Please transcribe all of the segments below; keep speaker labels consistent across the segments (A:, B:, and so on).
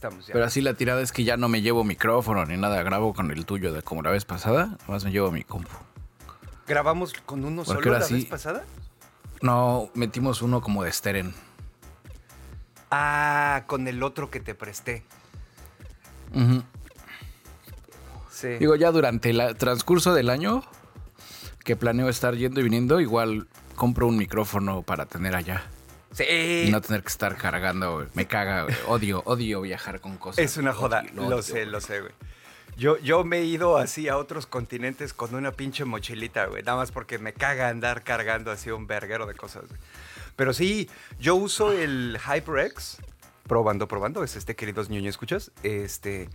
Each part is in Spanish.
A: estamos ya.
B: Pero así la tirada es que ya no me llevo micrófono ni nada, grabo con el tuyo de como la vez pasada, más me llevo mi compu.
A: ¿Grabamos con uno
B: Porque
A: solo la
B: sí-
A: vez pasada?
B: No, metimos uno como de Steren.
A: Ah, con el otro que te presté.
B: Ujú.
A: Sí.
B: Digo, ya durante el transcurso del año que planeo estar yendo y viniendo, igual compro un micrófono para tener allá.
A: Sí.
B: Y no tener que estar cargando, güey. Me caga, güey. Odio, odio viajar con cosas.
A: Es una joda,
B: Odio,
A: lo,
B: odio,
A: sé,
B: güey.
A: lo sé, güey. Yo, yo me he ido así a otros continentes con una pinche mochilita, güey. Nada más porque me caga andar cargando así un verguero de cosas, güey. Pero sí, yo uso el HyperX. Probando, probando. Es este, queridos ñoño, ¿escuchas? Este.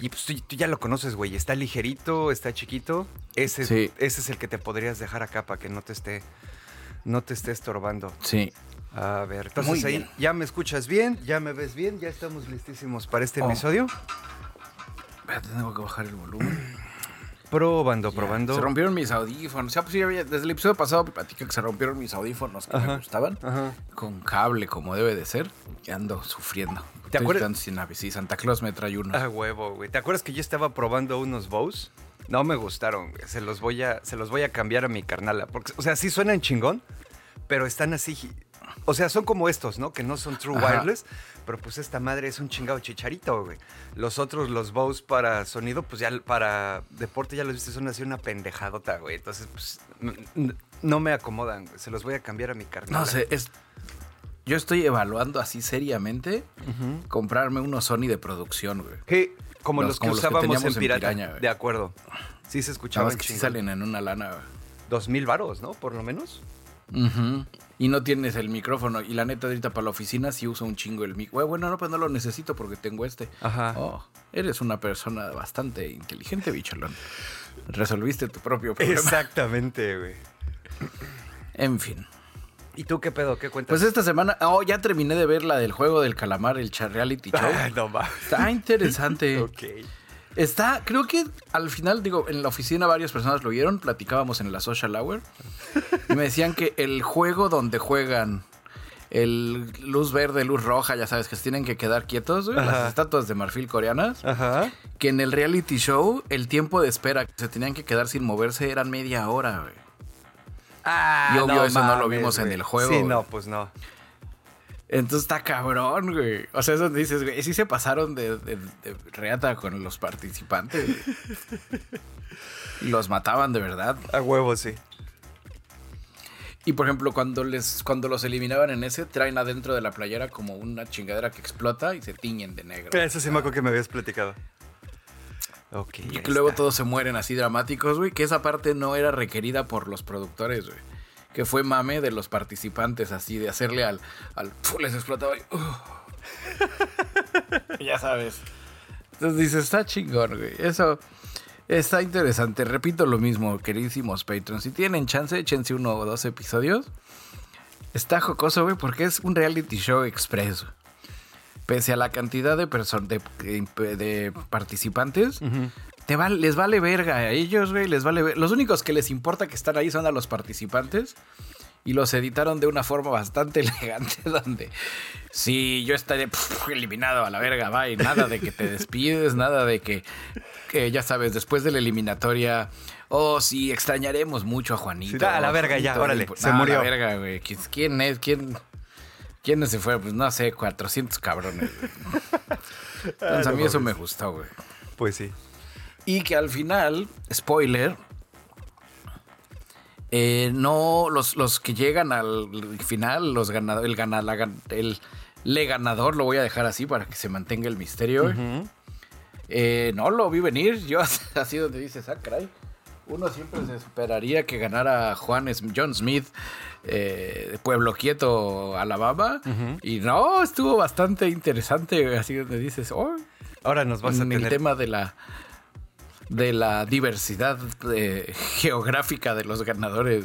A: Y pues tú, tú ya lo conoces, güey. Está ligerito, está chiquito. Ese,
B: Sí.
A: ese es el que te podrías dejar acá para que no te esté. No te esté estorbando.
B: Sí.
A: A ver, entonces
B: Muy
A: ahí ya me escuchas bien, ya me ves bien, ya estamos listísimos para este
B: Oh.
A: episodio.
B: Tengo que bajar el volumen.
A: Probando, probando.
B: Se rompieron mis audífonos. O sea, pues desde el episodio pasado platica que se rompieron mis audífonos que
A: Ajá.
B: me gustaban.
A: Ajá.
B: Con cable, como debe de ser. Y ando sufriendo.
A: ¿Te
B: Estoy
A: acuerdas?
B: sin. Sí, Santa Claus me trae uno.
A: Ah, huevo, güey. ¿Te acuerdas que yo estaba probando unos Bose? No me gustaron, güey. Se los voy a, se los voy a cambiar a mi carnala. Porque, o sea, sí suenan chingón, pero están así. O sea, son como estos, ¿no? Que no son true
B: Ajá.
A: wireless. Pero pues esta madre es un chingado chicharito, güey. Los otros, los Bose para sonido, pues ya para deporte, ya los viste, son así una pendejadota, güey. Entonces, pues, no me acomodan, güey. Se los voy a cambiar a mi carnala.
B: No sé, es. Yo estoy evaluando así seriamente comprarme unos Sony de producción, güey.
A: Que, como
B: Los-
A: los, que
B: como que
A: usábamos
B: teníamos
A: en
B: en
A: Pirata.
B: Piraña, güey.
A: de acuerdo. Sí se
B: Nada
A: escuchaban
B: más que sí salen en una lana, güey.
A: Dos mil varos, ¿no? Por lo menos.
B: Ujú. Y no tienes el micrófono. Y la neta, ahorita para la oficina sí uso un chingo el micrófono. Bueno, no, pues no lo necesito porque tengo este.
A: Ajá.
B: Oh, eres una persona bastante inteligente, bicholón. Resolviste tu propio problema.
A: Exactamente, güey.
B: En fin.
A: ¿Y tú qué pedo? ¿Qué cuentas?
B: Pues esta semana, oh, ya terminé de ver la del juego del calamar, el Char Reality Show.
A: Ay, no mames.
B: Está interesante.
A: Ok.
B: Está, creo que al final, digo, en la oficina varias personas lo vieron, platicábamos en la social hour y me decían que el juego donde juegan el luz verde, luz roja, ya sabes, que se tienen que quedar quietos, güey, las estatuas de marfil coreanas,
A: Ajá.
B: que en el reality show el tiempo de espera que se tenían que quedar sin moverse eran media hora, güey.
A: Ah,
B: Y obvio eso no lo vimos en el juego,
A: Sí,
B: güey.
A: no, pues no.
B: Entonces está cabrón, güey. O sea, eso dices, güey, sí se pasaron de, de- de reata con los participantes. güey. los mataban de verdad.
A: A huevo, sí.
B: Y por ejemplo, cuando les cuando los eliminaban en ese, traen adentro de la playera como una chingadera que explota y se tiñen de negro.
A: Eso sí me acuerdo que me habías platicado. Ok.
B: Y que luego
A: está.
B: todos se mueren así dramáticos, güey. Que esa parte no era requerida por los productores, güey. Que fue mame de los participantes, así, de hacerle al. al ¡puf! les explotaba y. ¡uh! ya sabes. Entonces dices, está chingón, güey. Eso está interesante. Repito lo mismo, queridísimos patrons. Si tienen chance, échense uno o dos episodios. Está jocoso, güey, porque es un reality show express. güey. Pese a la cantidad de personas, de, de participantes, te va- les vale verga a ellos, güey, les vale ver- Los únicos que les importa que están ahí son a los participantes y los editaron de una forma bastante elegante donde sí, yo estaré pf, eliminado a la verga, bye, nada de que te despides, nada de que, que ya sabes, después de la eliminatoria, oh, sí, extrañaremos mucho a Juanito.
A: Sí, a la verga ya, órale,
B: y,
A: se
B: a
A: murió.
B: La verga, güey, ¿quién- ¿quién es? ¿Quién? ¿Quiénes se fueron? Pues no sé, 400 cabrones. güey. Entonces a mí eso me gustó, güey.
A: Pues sí.
B: Y que al final, spoiler, eh, no, los, los que llegan al final, los ganadores, el, gana, la el le ganador, lo voy a dejar así para que se mantenga el misterio. Eh, no lo vi venir, yo así donde dices, ah, caray. Uno siempre se esperaría que ganara Juan John Smith eh, de Pueblo Quieto, Alabama. Y no, estuvo bastante interesante, así donde dices, oh,
A: Ahora nos vas a
B: en el
A: tener...
B: tema de la de la diversidad eh, geográfica de los ganadores.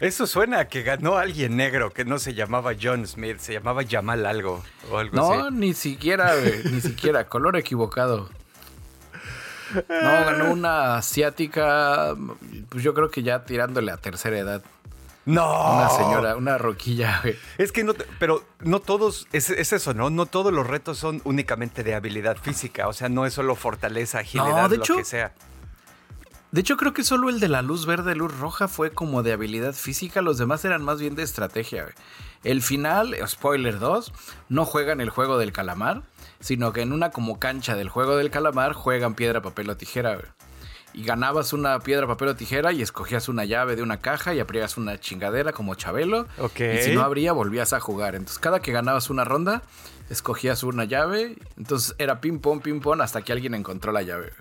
A: Eso suena a que ganó alguien negro que no se llamaba John Smith, se llamaba Jamal algo o algo
B: No,
A: así.
B: ni siquiera, güey, ni siquiera, color equivocado. No, ganó una asiática, pues yo creo que ya tirándole a tercera edad.
A: No.
B: Una señora, una roquilla, güey.
A: Es que no, pero no todos, es, es eso, ¿no? No todos los retos son únicamente de habilidad física, o sea, no es solo fortaleza, agilidad,
B: de
A: lo
B: hecho-
A: que sea.
B: De hecho, creo que solo el de la luz verde, luz roja fue como de habilidad física. Los demás eran más bien de estrategia. güey. El final, spoiler 2, no juegan el juego del calamar, sino que en una como cancha del juego del calamar juegan piedra, papel o tijera. güey. Y ganabas una piedra, papel o tijera y escogías una llave de una caja y abrías una chingadera como Chabelo.
A: Ok.
B: Y si no abría, volvías a jugar. Entonces, cada que ganabas una ronda, escogías una llave. Entonces era ping pong, ping pong hasta que alguien encontró la llave.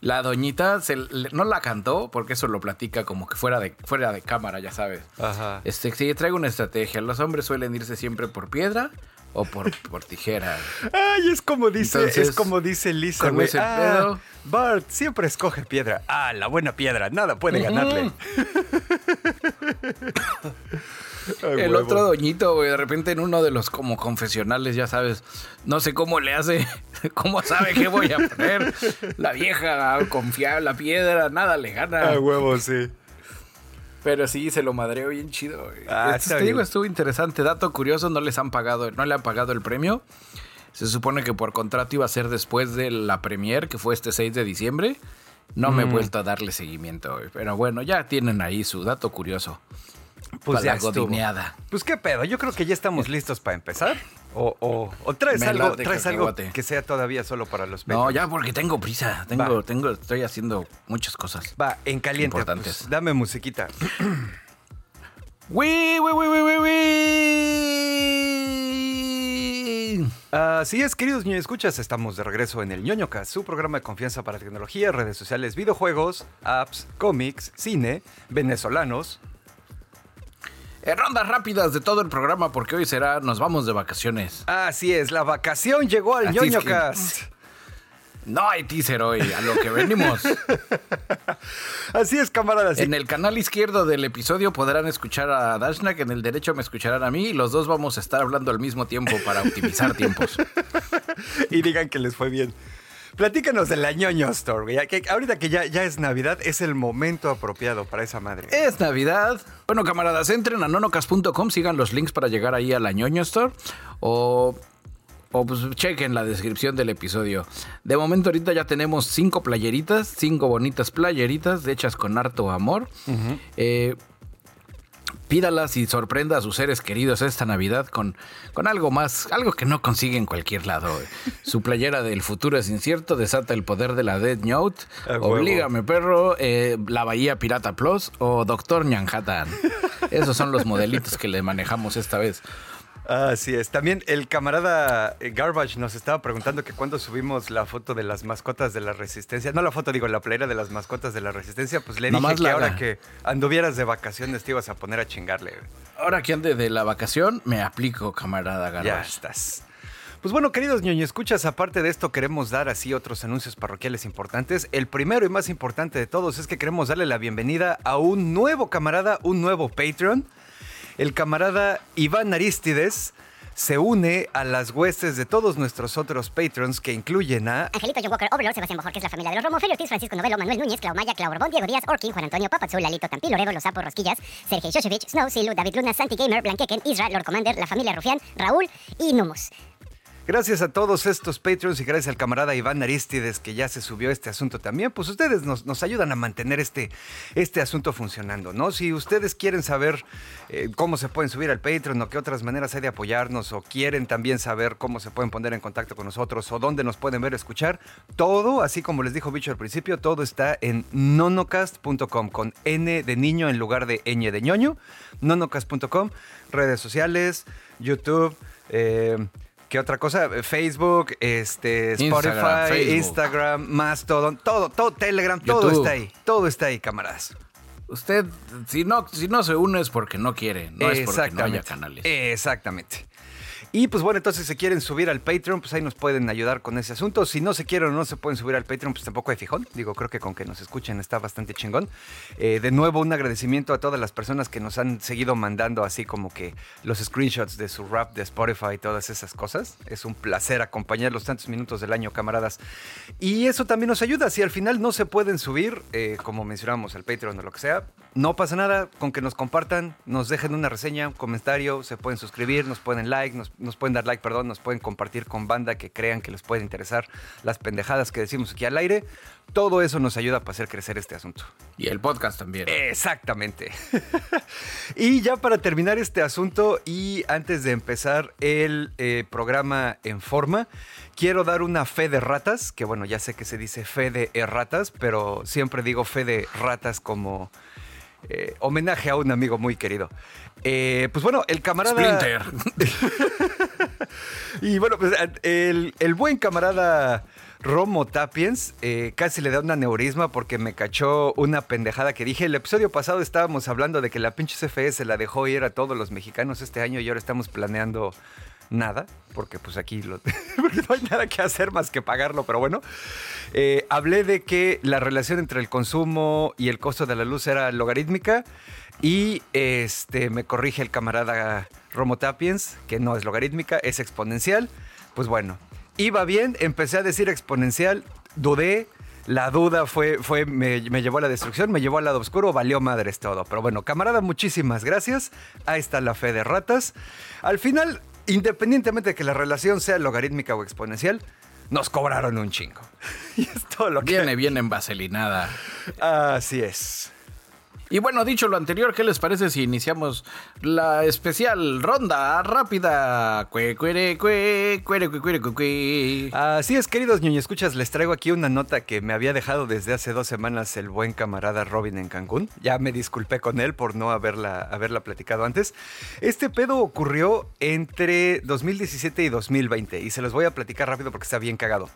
B: La doñita se le- no la cantó porque eso lo platica como que fuera de, fuera de cámara, ya sabes.
A: Ajá.
B: Este, sí, traigo una estrategia. Los hombres suelen irse siempre por piedra o por, por tijera.
A: Ay, es como dice,
B: Entonces,
A: es como dice Lisa, güey. Ah,
B: pedo-
A: Bart siempre escoge piedra. Ah, la buena piedra, nada puede ganarle. Ay,
B: El
A: huevo.
B: otro doñito, güey, de repente en uno de los como confesionales, ya sabes, no sé cómo le hace, cómo sabe qué voy a poner. La vieja confiar la piedra, nada le gana.
A: Ah, huevo, sí.
B: Pero sí, se lo madreó bien chido. güey.
A: Ah,
B: Este, te digo, estuvo interesante. Dato curioso, no les han pagado, no le han pagado el premio. Se supone que por contrato iba a ser después de la premier, que fue este 6 de diciembre. No
A: Mm.
B: me he vuelto a darle seguimiento, güey. Pero bueno, ya tienen ahí su dato curioso.
A: Pues
B: Para
A: ya
B: la
A: estuvo.
B: godineada.
A: Pues qué pedo, yo creo que ya estamos listos para empezar. O, o, o traes
B: Me
A: algo, traes algo que sea todavía solo para los
B: No,
A: Patreons?
B: ya porque tengo prisa. Tengo,
A: Va.
B: tengo, estoy haciendo muchas cosas.
A: Va, en caliente.
B: Importantes.
A: pues, dame musiquita.
B: ¡Wii, wii, wii, wii, wii, wii!
A: Así es, queridos ñoño escuchas, estamos de regreso en el ñoñocast, su programa de confianza para tecnología, redes sociales, videojuegos, apps, cómics, cine, venezolanos.
B: Eh, rondas rápidas de todo el programa porque hoy será Nos vamos de vacaciones.
A: Así es, la vacación llegó al
B: Así es que-
A: ñoñocast.
B: No hay teaser hoy, a lo que venimos.
A: Así es, camaradas.
B: En el canal izquierdo del episodio podrán escuchar a Dashnak, en el derecho me escucharán a mí y los dos vamos a estar hablando al mismo tiempo para optimizar tiempos.
A: y digan que les fue bien. Platícanos de la ñoño store, güey. Que ahorita que ya, ya es Navidad, es el momento apropiado para esa madre.
B: Es Navidad. Bueno, camaradas, entren a nonocas.com, sigan los links para llegar ahí a la ñoño store o, o pues chequen la descripción del episodio. De momento ahorita ya tenemos cinco playeritas, cinco bonitas playeritas hechas con harto amor. Eh, pídalas y sorprenda a sus seres queridos esta Navidad con, con algo más, algo que no consigue en cualquier lado. Su playera del futuro es incierto, desata el poder de la Dead Note,
A: A huevo.
B: Oblígame Perro, eh, La Bahía Pirata Plus o Doctor Manhattan. Esos son los modelitos que le manejamos esta vez.
A: Así es. También el camarada eh, Garbage nos estaba preguntando que cuando subimos la foto de las mascotas de la Resistencia, no la foto, digo, la playera de las mascotas de la Resistencia, pues le dije que
B: la-
A: ahora que anduvieras de vacaciones te ibas a poner a chingarle.
B: Ahora que ande de la vacación, me aplico, camarada
A: Ya
B: Garbage.
A: estás. Pues bueno, queridos ñoño, escuchas, aparte de esto queremos dar así otros anuncios parroquiales importantes. El primero y más importante de todos es que queremos darle la bienvenida a un nuevo camarada, un nuevo Patreon. El camarada Iván Aristides se une a las huestes de todos nuestros otros Patrons que incluyen a
C: Angelito, John Walker, Overlord, Sebastián Bojor, que es la familia de los Romo, Félix Ortiz, Francisco Novelo, Manuel Núñez, Clau Maya, Diego Díaz, Orkin, Juan Antonio, Papazul, Lalito, Tampi, Loredo, Los Sapos, Rosquillas, Sergei Shoshevich, Snow, Silu, David Luna, Santi Gamer, Blanqueken, Isra, Lord Commander, la familia Rufián, Raúl y Numus.
A: Gracias a todos estos Patreons y gracias al camarada Iván Aristides que ya se subió este asunto también, pues ustedes nos, nos ayudan a mantener este, este asunto funcionando, ¿no? Si ustedes quieren saber eh, cómo se pueden subir al Patreon o qué otras maneras hay de apoyarnos o quieren también saber cómo se pueden poner en contacto con nosotros o dónde nos pueden ver escuchar, todo, así como les dijo Bicho al principio, todo está en nonocast.com con N de niño en lugar de ñ de ñoño, nonocast.com, redes sociales, YouTube, eh, ¿Qué otra cosa? Eh, Facebook, este, Spotify,
B: Instagram, Facebook.
A: Instagram, Mastodon, todo, todo, Telegram, todo está ahí. Todo está ahí, camaradas.
B: Usted, si no, si no se une es porque no quiere, no es porque no haya canales.
A: Exactamente. Y pues bueno, entonces si quieren subir al Patreon, pues ahí nos pueden ayudar con ese asunto. Si no se quieren o no se pueden subir al Patreon, pues tampoco hay fijón. Digo, creo que con que nos escuchen está bastante chingón. Eh, de nuevo, un agradecimiento a todas las personas que nos han seguido mandando así como que los screenshots de su rap de Spotify y todas esas cosas. Es un placer acompañar los tantos minutos del año, camaradas. Y eso también nos ayuda. Si al final no se pueden subir, eh, como mencionamos, al Patreon o lo que sea, no pasa nada con que nos compartan, nos dejen una reseña, un comentario, se pueden suscribir, nos pueden like, nos, nos pueden dar like, perdón, nos pueden compartir con banda que crean que les puede interesar las pendejadas que decimos aquí al aire. Todo eso nos ayuda para hacer crecer este asunto.
B: Y el podcast también.
A: Exactamente. y ya para terminar este asunto y antes de empezar el eh, programa en forma, quiero dar una fe de ratas, que bueno, ya sé que se dice fe de erratas, pero siempre digo fe de ratas como eh, homenaje a un amigo muy querido. Eh, pues bueno, el camarada...
B: Splinter.
A: Y bueno, pues el, el buen camarada Romo Tapiens eh, casi le da un aneurisma porque me cachó una pendejada que dije. El episodio pasado estábamos hablando de que la pinche CFE la dejó ir a todos los mexicanos este año y ahora estamos planeando nada, porque pues aquí no hay nada que hacer más que pagarlo, pero bueno. Eh, hablé de que la relación entre el consumo y el costo de la luz era logarítmica y este me corrige el camarada Romo Tapiens, que no es logarítmica, es exponencial. Pues bueno, iba bien, empecé a decir exponencial, dudé. La duda fue, fue me, me llevó a la destrucción, me llevó al lado oscuro, valió madres todo. Pero bueno, camarada, muchísimas gracias. Ahí está la fe de ratas. Al final, independientemente de que la relación sea logarítmica o exponencial, nos cobraron un chingo. Y es todo lo que...
B: Viene bien envaselinada.
A: Así es.
B: Y bueno, dicho lo anterior, ¿qué les parece si iniciamos la especial ronda rápida?
A: Así es, queridos ñoño escuchas, les traigo aquí una nota que me había dejado desde hace dos semanas el buen camarada Robin en Cancún. Ya me disculpé con él por no haberla, haberla platicado antes. Este pedo ocurrió entre 2017 y 2020 y se los voy a platicar rápido porque está bien cagado.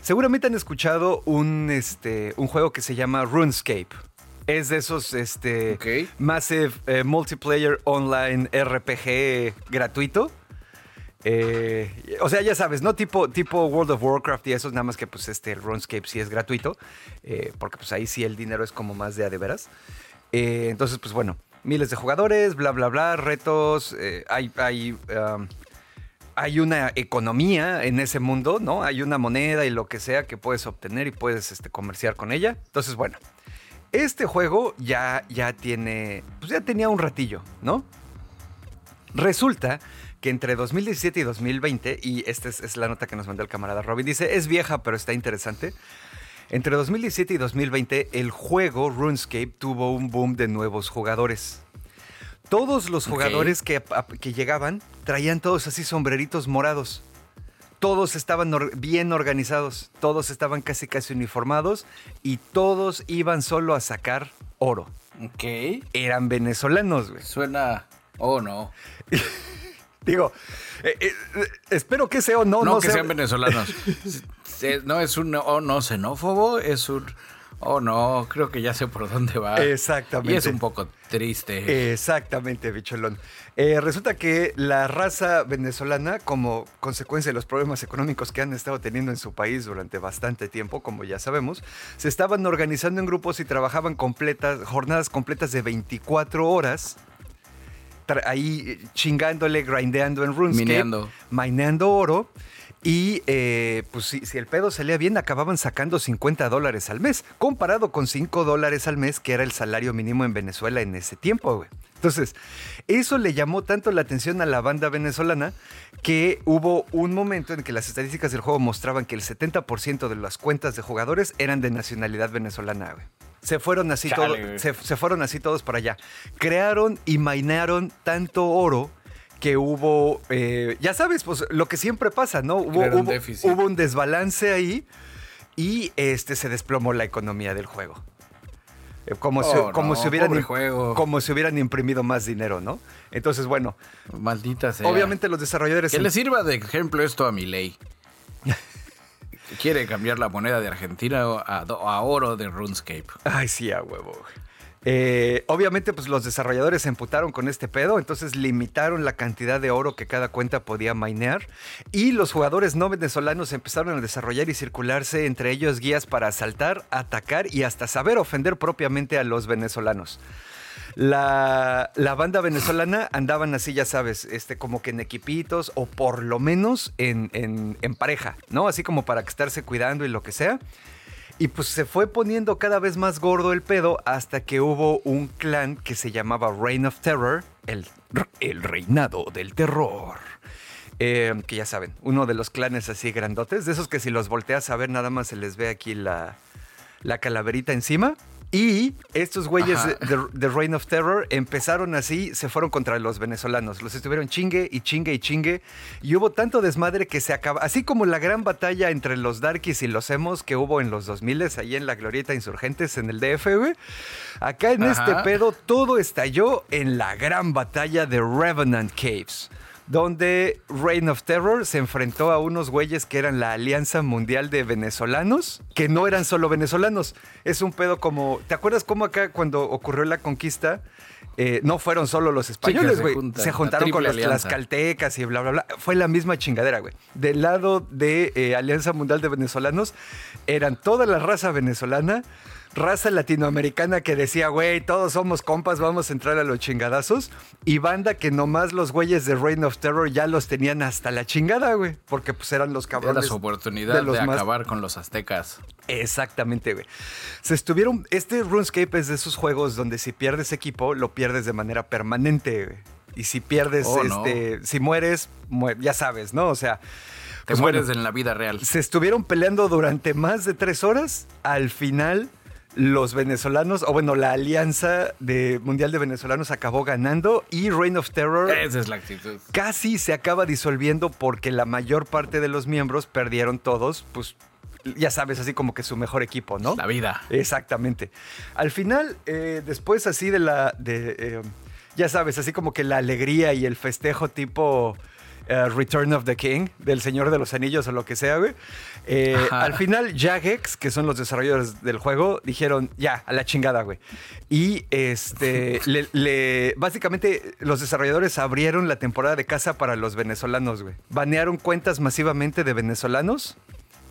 A: Seguramente han escuchado un, este, un juego que se llama RuneScape. Es de esos este. Massive eh, Multiplayer Online RPG gratuito. Eh, o sea, ya sabes, ¿no? Tipo, tipo World of Warcraft y esos, nada más que pues este el RuneScape sí es gratuito, eh, porque pues ahí sí el dinero es como más de a de veras. Eh, entonces, pues bueno, miles de jugadores, bla, bla, bla, retos, hay, hay, um, hay una economía en ese mundo, ¿no? Hay una moneda y lo que sea que puedes obtener y puedes este, comerciar con ella. Entonces, bueno, este juego ya, ya tiene, pues ya tenía un ratillo, ¿no? Resulta que entre 2017 y 2020, y esta es, es la nota que nos mandó el camarada Robin, dice, es vieja pero está interesante. Entre 2017 y 2020, el juego RuneScape tuvo un boom de nuevos jugadores. Todos los jugadores que, que llegaban traían todos así sombreritos morados. Todos estaban or- bien organizados, todos estaban casi casi uniformados y todos iban solo a sacar oro.
B: Ok.
A: Eran venezolanos, güey.
B: Suena. Oh, no.
A: Digo, eh, eh, espero que sea o no,
B: No,
A: no
B: que
A: sea-
B: sean venezolanos. Eh, no es un oh no xenófobo, es un oh no, creo que ya sé por dónde va.
A: Exactamente.
B: Y es un poco triste.
A: Exactamente, bicholón. Eh, resulta que la raza venezolana, como consecuencia de los problemas económicos que han estado teniendo en su país durante bastante tiempo, como ya sabemos, se estaban organizando en grupos y trabajaban completas, jornadas completas de 24 horas. Ahí eh, chingándole, grindeando en RuneScape.
B: Mineando.
A: Mineando oro. Y eh, pues si, si el pedo salía bien, acababan sacando 50 dólares al mes, comparado con 5 dólares al mes, que era el salario mínimo en Venezuela en ese tiempo, güey. Entonces, eso le llamó tanto la atención a la banda venezolana que hubo un momento en que las estadísticas del juego mostraban que el 70% de las cuentas de jugadores eran de nacionalidad venezolana, güey. Se fueron así
B: güey.
A: se, se fueron así todos para allá. Crearon y minearon tanto oro que hubo, eh, ya sabes, pues lo que siempre pasa, ¿no? Hubo, hubo- un desbalance ahí y este se desplomó la economía del juego. Eh, Como, si,
B: Oh,
A: como, si hubieran,
B: juego.
A: como si hubieran imprimido más dinero, ¿no? Entonces, bueno,
B: Maldita sea.
A: obviamente los desarrolladores...
B: Que le sirva de ejemplo esto a mi ley. Quiere cambiar la moneda de Argentina a, a oro de RuneScape.
A: Ay, sí, a huevo. Eh, obviamente, pues los desarrolladores se emputaron con este pedo, entonces limitaron la cantidad de oro que cada cuenta podía minear. Y los jugadores no venezolanos empezaron a desarrollar y circularse entre ellos guías para asaltar, atacar y hasta saber ofender propiamente a los venezolanos. La, banda venezolana andaban así, ya sabes, este, como que en equipitos o por lo menos en, en- en pareja, ¿no? Así como para estarse cuidando y lo que sea. Y pues se fue poniendo cada vez más gordo el pedo hasta que hubo un clan que se llamaba Reign of Terror, el, el reinado del terror. Eh, que ya saben, uno de los clanes así grandotes, de esos que si los volteas a ver nada más se les ve aquí la, la calaverita encima. Y estos güeyes de, de- de Reign of Terror empezaron así, se fueron contra los venezolanos. Los estuvieron chingue y chingue y chingue. Y hubo tanto desmadre que se acaba. Así como la gran batalla entre los darkies y los emos que hubo en los 2000 ahí en la Glorieta Insurgentes en el DF, güey. Acá en
B: Ajá.
A: este pedo todo estalló en la gran batalla de Revenant Caves donde Reign of Terror se enfrentó a unos güeyes que eran la Alianza Mundial de Venezolanos, que no eran solo venezolanos. Es un pedo como, ¿te acuerdas cómo acá cuando ocurrió la conquista? eh, no fueron solo los españoles,
B: se
A: güey.
B: juntan,
A: se juntaron con los
B: alianza.
A: tlaxcaltecas y bla, bla, bla. Fue la misma chingadera, güey. Del lado de eh, Alianza Mundial de Venezolanos, eran toda la raza venezolana, raza latinoamericana que decía, güey, todos somos compas, vamos a entrar a los chingadazos. Y banda que nomás los güeyes de Reign of Terror ya los tenían hasta la chingada, güey. Porque pues eran los
B: Era
A: cabrones.
B: su oportunidad
A: de
B: de,
A: los más-
B: acabar con los aztecas.
A: Exactamente, güey. Se estuvieron. Este RuneScape es de esos juegos donde si pierdes equipo, lo pierdes de manera permanente, güey. Y si pierdes,
B: Oh, no.
A: este. Si mueres, mue- ya sabes, ¿no? O sea.
B: Te
A: pues,
B: mueres
A: bueno,
B: en la vida real.
A: se estuvieron peleando durante más de tres horas. Al final, los venezolanos, o bueno, la alianza de mundial de venezolanos acabó ganando y Reign of Terror
B: Esa es la actitud.
A: casi se acaba disolviendo porque la mayor parte de los miembros perdieron todos, pues ya sabes, así como que su mejor equipo, ¿no?
B: La vida.
A: Exactamente. Al final, eh, después así de la, de, eh, ya sabes, así como que la alegría y el festejo tipo eh, Return of the King, del Señor de los Anillos o lo que sea, güey. eh, al final, Jagex, que son los desarrolladores del juego, dijeron, ya, a la chingada, güey. Y este, le, le- básicamente los desarrolladores abrieron la temporada de casa para los venezolanos, güey. Banearon cuentas masivamente de venezolanos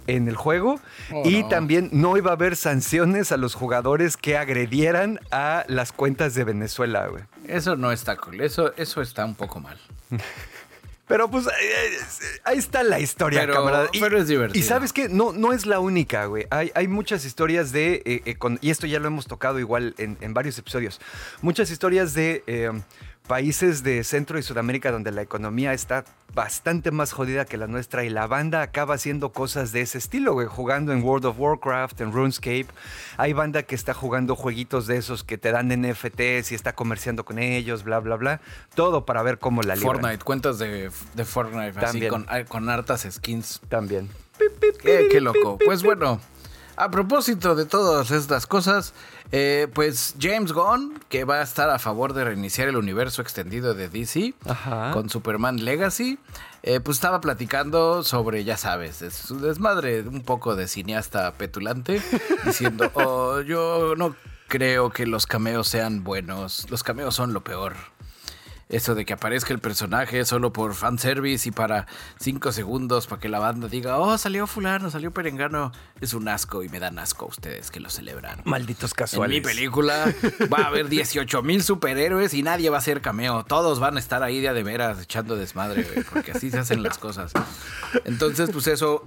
A: en el juego
B: Oh,
A: y
B: no.
A: también no iba a haber sanciones a los jugadores que agredieran a las cuentas de Venezuela, güey.
B: Eso no está cool. Eso, eso está un poco mal.
A: Pero pues eh, eh, ahí está la historia,
B: Pero-
A: camarada.
B: pero es divertido.
A: Y sabes que no, no es la única, güey. Hay, hay muchas historias de, eh, eh, con- y esto ya lo hemos tocado igual en, en varios episodios, muchas historias de eh, países de Centro y Sudamérica donde la economía está bastante más jodida que la nuestra y la banda acaba haciendo cosas de ese estilo, güey, jugando en World of Warcraft, en RuneScape. Hay banda que está jugando jueguitos de esos que te dan NFTs y está comerciando con ellos, bla, bla, bla. Todo para ver cómo la libran.
B: Fortnite, cuentas de, de Fortnite, así con, con hartas skins.
A: También.
B: Qué, qué loco. Pues bueno, a propósito de todas estas cosas, eh, pues James Gunn, que va a estar a favor de reiniciar el universo extendido de DC
A: Ajá.
B: con Superman Legacy, eh, pues estaba platicando sobre, ya sabes, de su desmadre, un poco de cineasta petulante, diciendo, oh, yo no creo que los cameos sean buenos, los cameos son lo peor. Eso de que aparezca el personaje solo por fanservice y para cinco segundos para que la banda diga, oh, salió fulano, salió perengano, es un asco y me dan asco a ustedes que lo celebran.
A: Malditos
B: En
A: casuales.
B: mi película va a haber 18 mil superhéroes y nadie va a ser cameo. Todos van a estar ahí de a de veras echando desmadre, güey, porque así se hacen las cosas. Entonces, pues eso,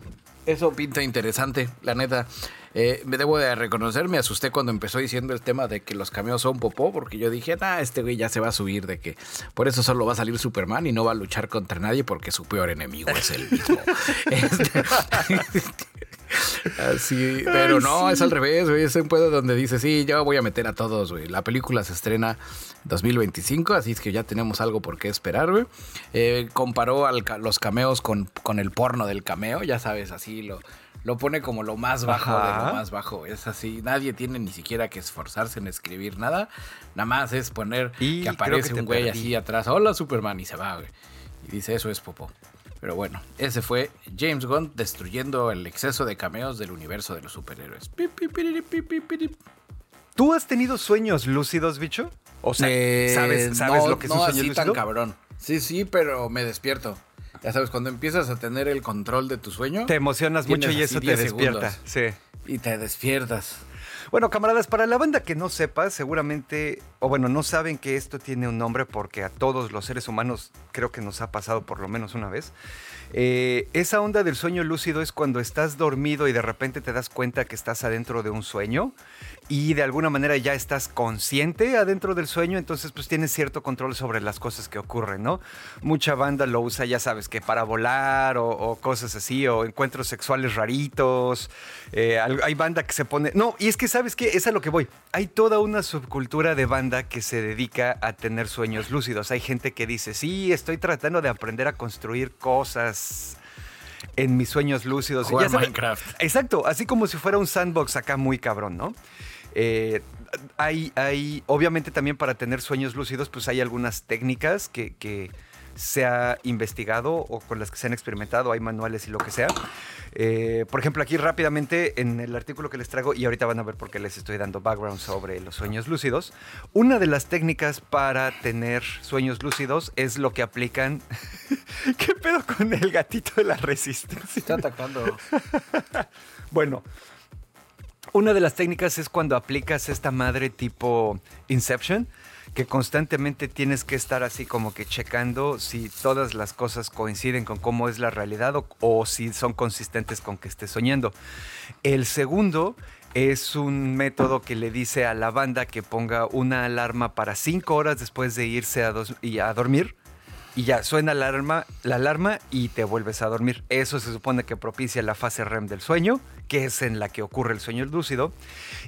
B: eso pinta interesante, la neta. Eh, me debo de reconocer, me asusté cuando empezó diciendo el tema de que los cameos son popó, porque yo dije, nah, este güey ya se va a subir de que por eso solo va a salir Superman y no va a luchar contra nadie porque su peor enemigo es él mismo. Este- Así, pero no, es al revés, güey. Es un pedo donde dice, sí, yo voy a meter a todos, güey. La película se estrena 2025, así es que ya tenemos algo por qué esperar, güey. Eh, comparó al los cameos con, con el porno del cameo, ya sabes, así lo, lo pone como lo más bajo de lo más bajo. Es así, nadie tiene ni siquiera que esforzarse en escribir nada. Nada más es poner
A: Y
B: que aparece
A: que
B: un güey
A: perdí.
B: así atrás, hola Superman, y se va, güey. Y dice, eso es popó. Pero bueno, ese fue James Gunn destruyendo el exceso de cameos del universo de los superhéroes. Pi, pi, piriri, pi, pi, piriri.
A: ¿Tú has tenido sueños lúcidos, bicho? O sea,
B: Eh,
A: ¿sabes, sabes
B: no,
A: lo que es
B: no
A: un sueño
B: así
A: lúcido?
B: tan cabrón. Sí, sí, pero me despierto. Ya sabes, cuando empiezas a tener el control de tu sueño
A: Te emocionas mucho y eso te
B: 10
A: despierta.
B: segundos.
A: Sí.
B: y te despiertas.
A: Bueno, camaradas, para la banda que no sepa, seguramente, o bueno, no saben que esto tiene un nombre porque a todos los seres humanos creo que nos ha pasado por lo menos una vez. Eh, esa onda del sueño lúcido es cuando estás dormido y de repente te das cuenta que estás adentro de un sueño y de alguna manera ya estás consciente adentro del sueño, entonces pues tienes cierto control sobre las cosas que ocurren, ¿no? Mucha banda lo usa, ya sabes, que para volar o, cosas así, o encuentros sexuales raritos. eh, hay banda que se pone... No, y es que sabes qué, es a lo que voy. Hay toda una subcultura de banda que se dedica a tener sueños lúcidos. Hay gente que dice, sí, estoy tratando de aprender a construir cosas en mis sueños lúcidos.
B: Jugar
A: Ya sabes-
B: Minecraft.
A: Exacto, así como si fuera un sandbox acá muy cabrón, ¿no? Eh, hay, hay, obviamente también para tener sueños lúcidos, pues hay algunas técnicas que, que se ha investigado o con las que se han experimentado, hay manuales y lo que sea. Eh, por ejemplo, aquí rápidamente en el artículo que les traigo, y ahorita van a ver por qué les estoy dando background sobre los sueños lúcidos, una de las técnicas para tener sueños lúcidos es lo que aplican... ¿Qué pedo con el gatito de la resistencia?
B: Está atacando.
A: Bueno, una de las técnicas es cuando aplicas esta madre tipo Inception, que constantemente tienes que estar así como que checando si todas las cosas coinciden con cómo es la realidad o, si son consistentes con que estés soñando. El segundo es un método que le dice a la banda que ponga una alarma para cinco horas después de irse a dormir y ya suena la alarma, la alarma y te vuelves a dormir. Eso se supone que propicia la fase REM del sueño, que es en la que ocurre el sueño lúcido.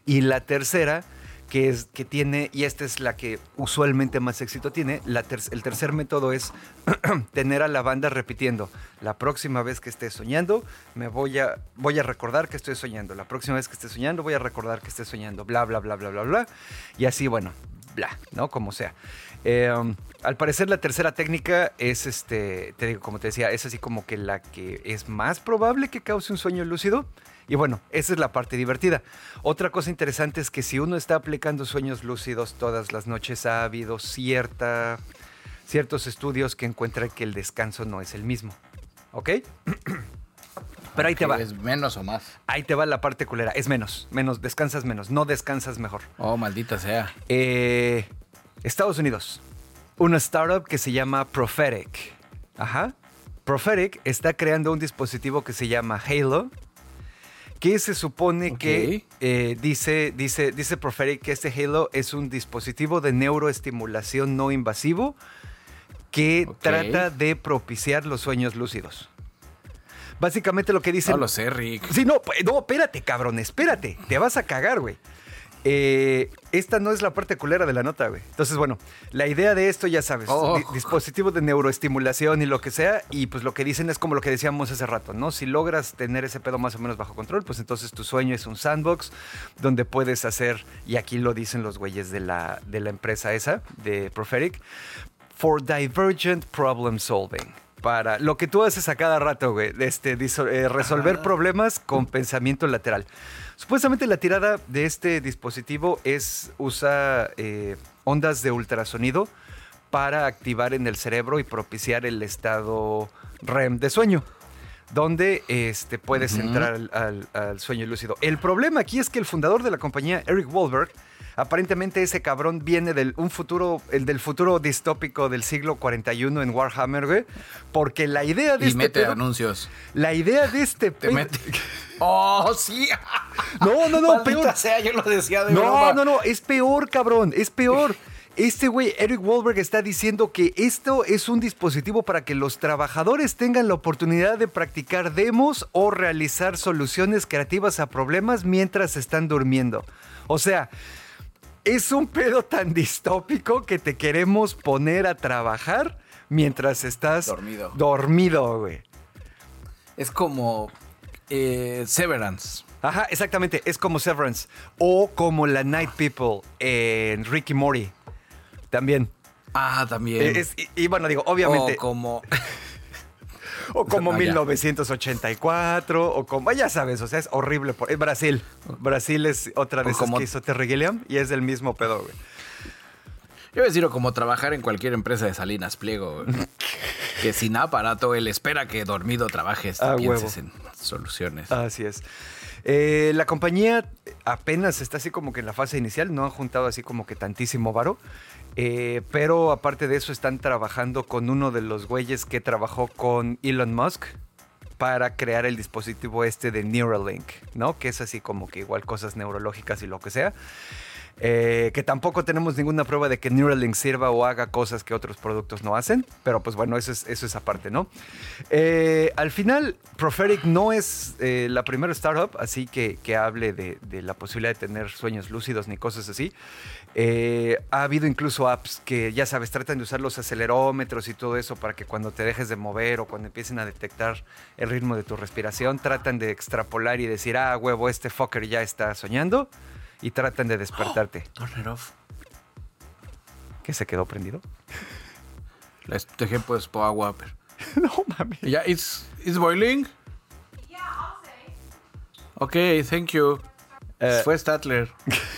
A: Y la tercera, que es que tiene, y esta es la que usualmente más éxito tiene, la ter- el tercer método es tener a la banda repitiendo, la próxima vez que esté soñando, me voy a, voy a recordar que estoy soñando, la próxima vez que esté soñando, voy a recordar que esté soñando, bla, bla, bla, bla, bla, bla. Y así, bueno, bla, ¿no? Como sea. Um, al parecer la tercera técnica es, este, te digo, como te decía, es así como que la que es más probable que cause un sueño lúcido. Y bueno, esa es la parte divertida. Otra cosa interesante es que si uno está aplicando sueños lúcidos todas las noches, ha habido cierta, ciertos estudios que encuentran que el descanso no es el mismo. ¿Ok? Pero ahí te va.
B: ¿Es menos o más?
A: Ahí te va la parte culera. Es menos, menos, descansas menos, no descansas mejor.
B: Oh, maldita sea.
A: Eh, Estados Unidos. Una startup que se llama Prophetic. Ajá. Prophetic está creando un dispositivo que se llama Halo. Que se supone que eh, dice, dice, dice Prophetic que este Halo es un dispositivo de neuroestimulación no invasivo que trata de propiciar los sueños lúcidos. Básicamente lo que dicen.
B: No lo sé, Rick.
A: Sí, no, no, espérate, cabrón, espérate. Te vas a cagar, güey. Eh, esta no es la parte culera de la nota, güey. Entonces, bueno, la idea de esto, ya sabes,
B: Oh.
A: di- dispositivo de neuroestimulación y lo que sea, y pues lo que dicen es como lo que decíamos hace rato, ¿no? Si logras tener ese pedo más o menos bajo control, pues entonces tu sueño es un sandbox donde puedes hacer, y aquí lo dicen los güeyes de la, de la empresa esa, de Prophetic, for divergent problem solving. Para lo que tú haces a cada rato, güey, este, eh, resolver problemas con pensamiento lateral. Supuestamente la tirada de este dispositivo es usa eh, ondas de ultrasonido para activar en el cerebro y propiciar el estado REM de sueño, donde este, puedes
B: Ujú.
A: entrar al, al- al sueño lúcido. El problema aquí es que el fundador de la compañía, Eric Wahlberg, aparentemente ese cabrón viene del un futuro, el del futuro distópico del siglo 41 en Warhammer, güey, porque la idea de
B: Y
A: este
B: mete
A: pedo-
B: anuncios.
A: la idea de este
B: Te
A: pedo-
B: mete. ¡Oh, sí!
A: No, no, no, peor.
B: sea, yo lo decía de
A: No,
B: broma.
A: no, no, es peor, cabrón, es peor. Este güey, Eric Wahlberg, está diciendo que esto es un dispositivo para que los trabajadores tengan la oportunidad de practicar demos o realizar soluciones creativas a problemas mientras están durmiendo. O sea, es un pedo tan distópico que te queremos poner a trabajar mientras estás
B: Dormido.
A: Dormido, güey.
B: Es como eh, Severance.
A: Ajá, exactamente. Es como Severance. O como la Night People en Ricky Morty. También.
B: Ah, también.
A: Es- y, y bueno, digo, obviamente.
B: O como.
A: O como
B: No, ya.
A: 1984, o como, ya sabes, o sea, es horrible. Por, Brasil. Brasil es otra de
B: O
A: esas
B: como-
A: que hizo Terry Gilliam y es del mismo pedo, güey.
B: Yo iba a decir, o como trabajar en cualquier empresa de Salinas Pliego. güey. que sin aparato, él espera que dormido trabajes y
A: Ah,
B: pienses
A: huevo.
B: en soluciones.
A: Así es. Eh, la compañía apenas está así como que en la fase inicial, no han juntado así como que tantísimo varo, eh, pero aparte de eso están trabajando con uno de los güeyes que trabajó con Elon Musk para crear el dispositivo este de Neuralink, ¿no? Que es así como que igual cosas neurológicas y lo que sea. Eh, que tampoco tenemos ninguna prueba de que Neuralink sirva o haga cosas que otros productos no hacen, pero pues bueno, eso es, eso es aparte, ¿no? Eh, al final, Prophetic no es eh, la primera startup, así que, que hable de, de la posibilidad de tener sueños lúcidos ni cosas así. Eh, ha habido incluso apps que, ya sabes, tratan de usar los acelerómetros y todo eso para que cuando te dejes de mover o cuando empiecen a detectar el ritmo de tu respiración, tratan de extrapolar y decir, ah, huevo, este fucker ya está soñando y tratan de despertarte.
B: Turn it off.
A: ¿Que se quedó prendido?
B: Les dejé pues po agua, pero...
A: no mames.
B: Ya, it's, it's boiling. Ok, thank you.
A: Eh,
B: Fue Statler.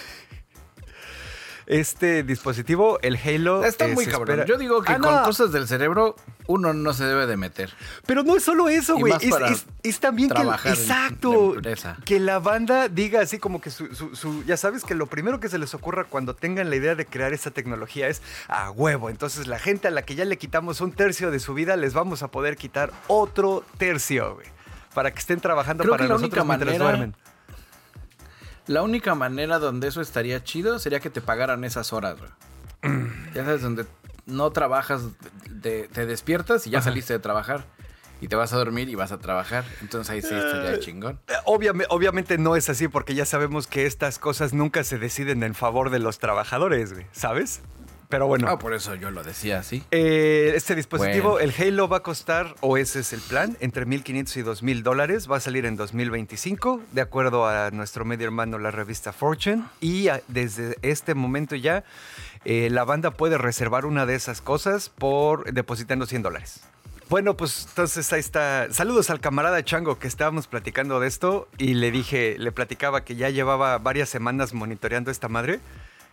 A: Este dispositivo, el Halo.
B: Está
A: eh,
B: muy cabrón.
A: espera-
B: Yo digo que
A: Ah,
B: con
A: no,
B: cosas del cerebro uno no se debe de meter.
A: Pero no es solo eso, güey. Es,
B: para
A: es- es también que. Exacto.
B: la.
A: Que la banda diga así como que su, su- su- Ya sabes que lo primero que se les ocurra cuando tengan la idea de crear esa tecnología es a huevo. Entonces, la gente a la que ya le quitamos un tercio de su vida, les vamos a poder quitar otro tercio, güey. Para que estén trabajando
B: Creo
A: para
B: que la
A: nosotros
B: única
A: mientras
B: manera-
A: duermen.
B: La única manera donde eso estaría chido sería que te pagaran esas horas, güey. Ya sabes, donde no trabajas, te despiertas y ya saliste de trabajar. Y te vas a dormir y vas a trabajar. Entonces ahí sí estaría chingón.
A: Eh, obviame- obviamente no es así porque ya sabemos que estas cosas nunca se deciden en favor de los trabajadores, güey. ¿Sabes? Pero bueno.
B: Ah, por eso yo lo decía así.
A: Eh, este dispositivo,
B: Bueno.
A: el Halo va a costar, o ese es el plan, entre 1.500 y 2.000 dólares. Va a salir en 2025, de acuerdo a nuestro medio hermano, la revista Fortune. Y a- desde este momento ya, eh, la banda puede reservar una de esas cosas por depositando 100 dólares. Bueno, pues entonces ahí está. Saludos al camarada Chango que estábamos platicando de esto y le dije, le platicaba que ya llevaba varias semanas monitoreando esta madre,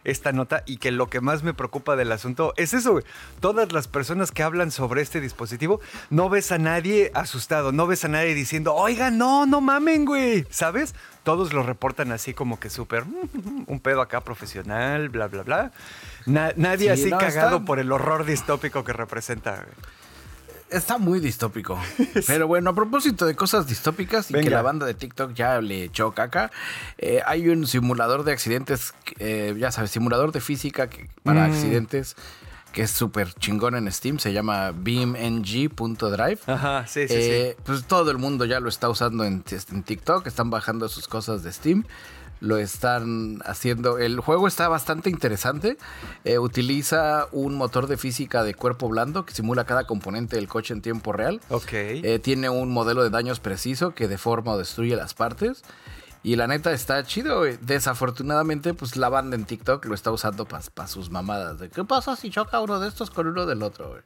A: esta nota, y que lo que más me preocupa del asunto es eso, güey. Todas las personas que hablan sobre este dispositivo, no ves a nadie asustado, no ves a nadie diciendo, oiga, no, no mamen, güey, ¿sabes? Todos lo reportan así como que súper, un pedo acá profesional, bla, bla, bla. Na- nadie
B: Sí,
A: así
B: no,
A: cagado
B: está-
A: por el horror distópico que representa, güey.
B: Está muy distópico. Pero bueno, a propósito de cosas distópicas y que la banda de TikTok ya le echó caca, eh, hay un simulador de accidentes, eh, ya sabes, simulador de física que- para
A: Mm.
B: accidentes que es súper chingón en Steam, se llama beamng.drive.
A: Ajá, sí, sí,
B: Eh, Pues todo el mundo ya lo está usando en, en TikTok, están bajando sus cosas de Steam, lo están haciendo. El juego está bastante interesante. eh, utiliza un motor de física de cuerpo blando que simula cada componente del coche en tiempo real.
A: Ok.
B: Eh, tiene un modelo de daños preciso que deforma o destruye las partes. Y la neta está chido, güey. Desafortunadamente, pues la banda en TikTok lo está usando para sus mamadas. De qué pasa si choca uno de estos con uno del otro, güey.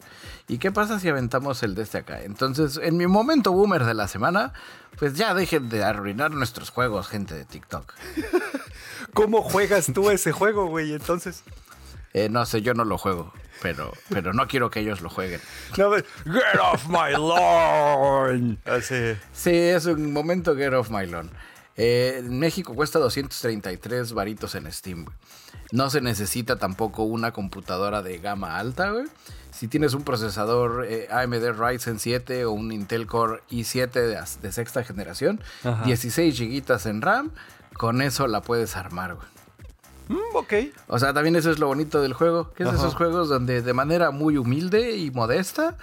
B: ¿Y qué pasa si aventamos el de este acá? Entonces, en mi momento boomer de la semana, pues ya dejen de arruinar nuestros juegos, gente de TikTok.
A: ¿Cómo juegas tú ese juego, güey? Entonces.
B: Eh, no sé, yo no lo juego, pero, pero no quiero que ellos lo jueguen.
A: No, but- Get off my lawn. Así.
B: Sí, es un momento get off my lawn. Eh, en México cuesta 233 varitos en Steam, güey. No se necesita tampoco una computadora de gama alta, güey. Si tienes un procesador eh, AMD Ryzen 7 o un Intel Core i7 de, sexta generación,
A: Ajá.
B: 16 gigitas en RAM, con eso la puedes armar, güey.
A: Mm, ok.
B: O sea, también eso es lo bonito del juego, que es de esos juegos donde de manera muy humilde y modesta,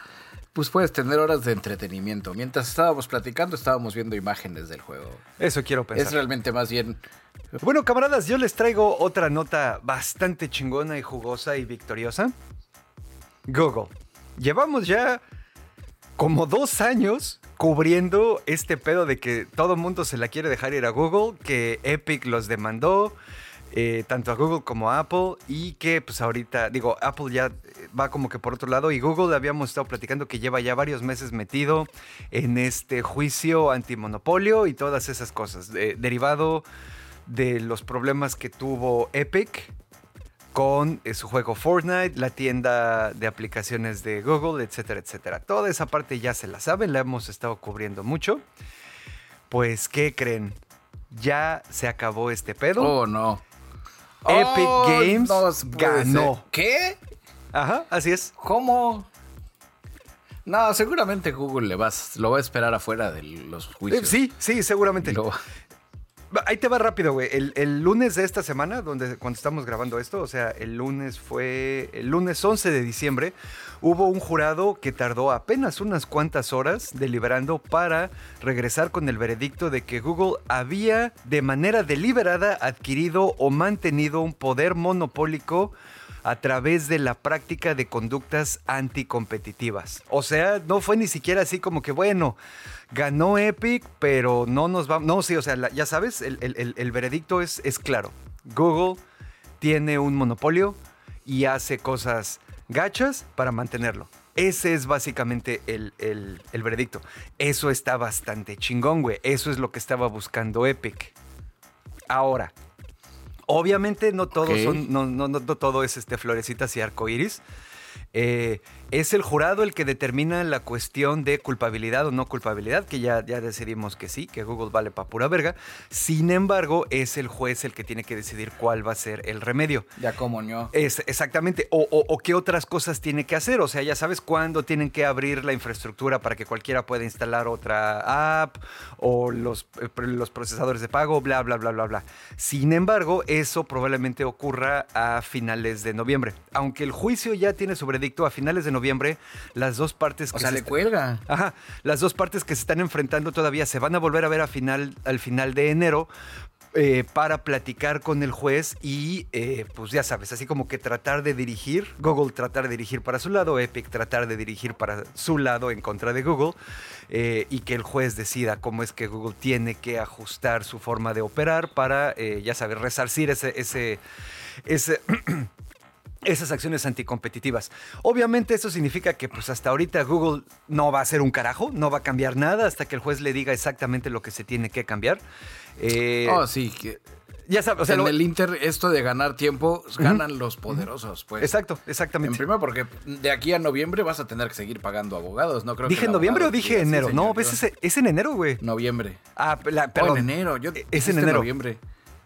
B: pues puedes tener horas de entretenimiento. Mientras estábamos platicando, estábamos viendo imágenes del juego.
A: Eso quiero pensar.
B: Es realmente más bien.
A: Bueno, camaradas, yo les traigo otra nota bastante chingona y jugosa y victoriosa. Google. Llevamos ya como dos años cubriendo este pedo de que todo el mundo se la quiere dejar ir a Google, que Epic los demandó, eh, tanto a Google como a Apple y que pues ahorita, digo, Apple ya va como que por otro lado y Google habíamos estado platicando que lleva ya varios meses metido en este juicio antimonopolio y todas esas cosas, eh, derivado de los problemas que tuvo Epic con eh, su juego Fortnite, la tienda de aplicaciones de Google, etcétera, etcétera. Toda esa parte ya se la saben, la hemos estado cubriendo mucho. Pues, ¿qué creen? Ya se acabó este pedo.
B: Oh, no.
A: Epic
B: Oh,
A: Games
B: no
A: ganó.
B: ser. ¿Qué?
A: Ajá, así es.
B: ¿Cómo? No, seguramente Google le vas, lo va a esperar afuera de los juicios.
A: Sí, sí, seguramente.
B: Lo-
A: Ahí te va rápido, güey. El, el lunes de esta semana, donde, cuando estamos grabando esto, o sea, el lunes fue. El lunes 11 de diciembre, hubo un jurado que tardó apenas unas cuantas horas deliberando para regresar con el veredicto de que Google había de manera deliberada adquirido o mantenido un poder monopólico a través de la práctica de conductas anticompetitivas. O sea, no fue ni siquiera así como que, bueno, ganó Epic, pero no nos va... No, sí, o sea, ya sabes, el, el- el- el veredicto es, es claro. Google tiene un monopolio y hace cosas gachas para mantenerlo. Ese es básicamente el, el- el veredicto. Eso está bastante chingón, güey. Eso es lo que estaba buscando Epic. Ahora, obviamente no todos son, no, no, no, no todo es este florecitas y arcoíris. Eh, es el jurado el que determina la cuestión de culpabilidad o no culpabilidad, que ya, ya decidimos que sí, que Google vale para pura verga. Sin embargo, es el juez el que tiene que decidir cuál va a ser el remedio.
B: Ya como no.
A: Es, exactamente. O, o- o qué otras cosas tiene que hacer. O sea, ya sabes cuándo tienen que abrir la infraestructura para que cualquiera pueda instalar otra app o los, eh, los procesadores de pago, bla, bla, bla, bla, bla. Sin embargo, eso probablemente ocurra a finales de noviembre. Aunque el juicio ya tiene su veredicto a finales de noviembre, las dos partes que
B: O sea,
A: se
B: le
A: est-
B: cuelga.
A: Ajá, las dos partes que se están enfrentando todavía se van a volver a ver a final, al final de enero eh, para platicar con el juez y, eh, pues ya sabes, así como que tratar de dirigir, Google tratar de dirigir para su lado, Epic tratar de dirigir para su lado en contra de Google eh, y que el juez decida cómo es que Google tiene que ajustar su forma de operar para, ya sabes, resarcir ese... ese, ese esas acciones anticompetitivas. Obviamente eso significa que pues hasta ahorita Google no va a hacer un carajo, no va a cambiar nada hasta que el juez le diga exactamente lo que se tiene que cambiar. Eh,
B: oh, sí. que-
A: ya sabes, o sea,
B: en
A: lo-
B: el Inter, esto de ganar tiempo, ganan los poderosos, pues.
A: exacto,
B: En
A: exactamente.
B: primer, porque de aquí a noviembre vas a tener que seguir pagando abogados, no creo que
A: ¿Dije
B: el
A: noviembre o dije
B: sí,
A: enero? no, pues es, es en enero, güey.
B: Noviembre.
A: Ah, la-
B: Oh,
A: perdón.
B: en enero. Yo,
A: Es en enero.
B: noviembre.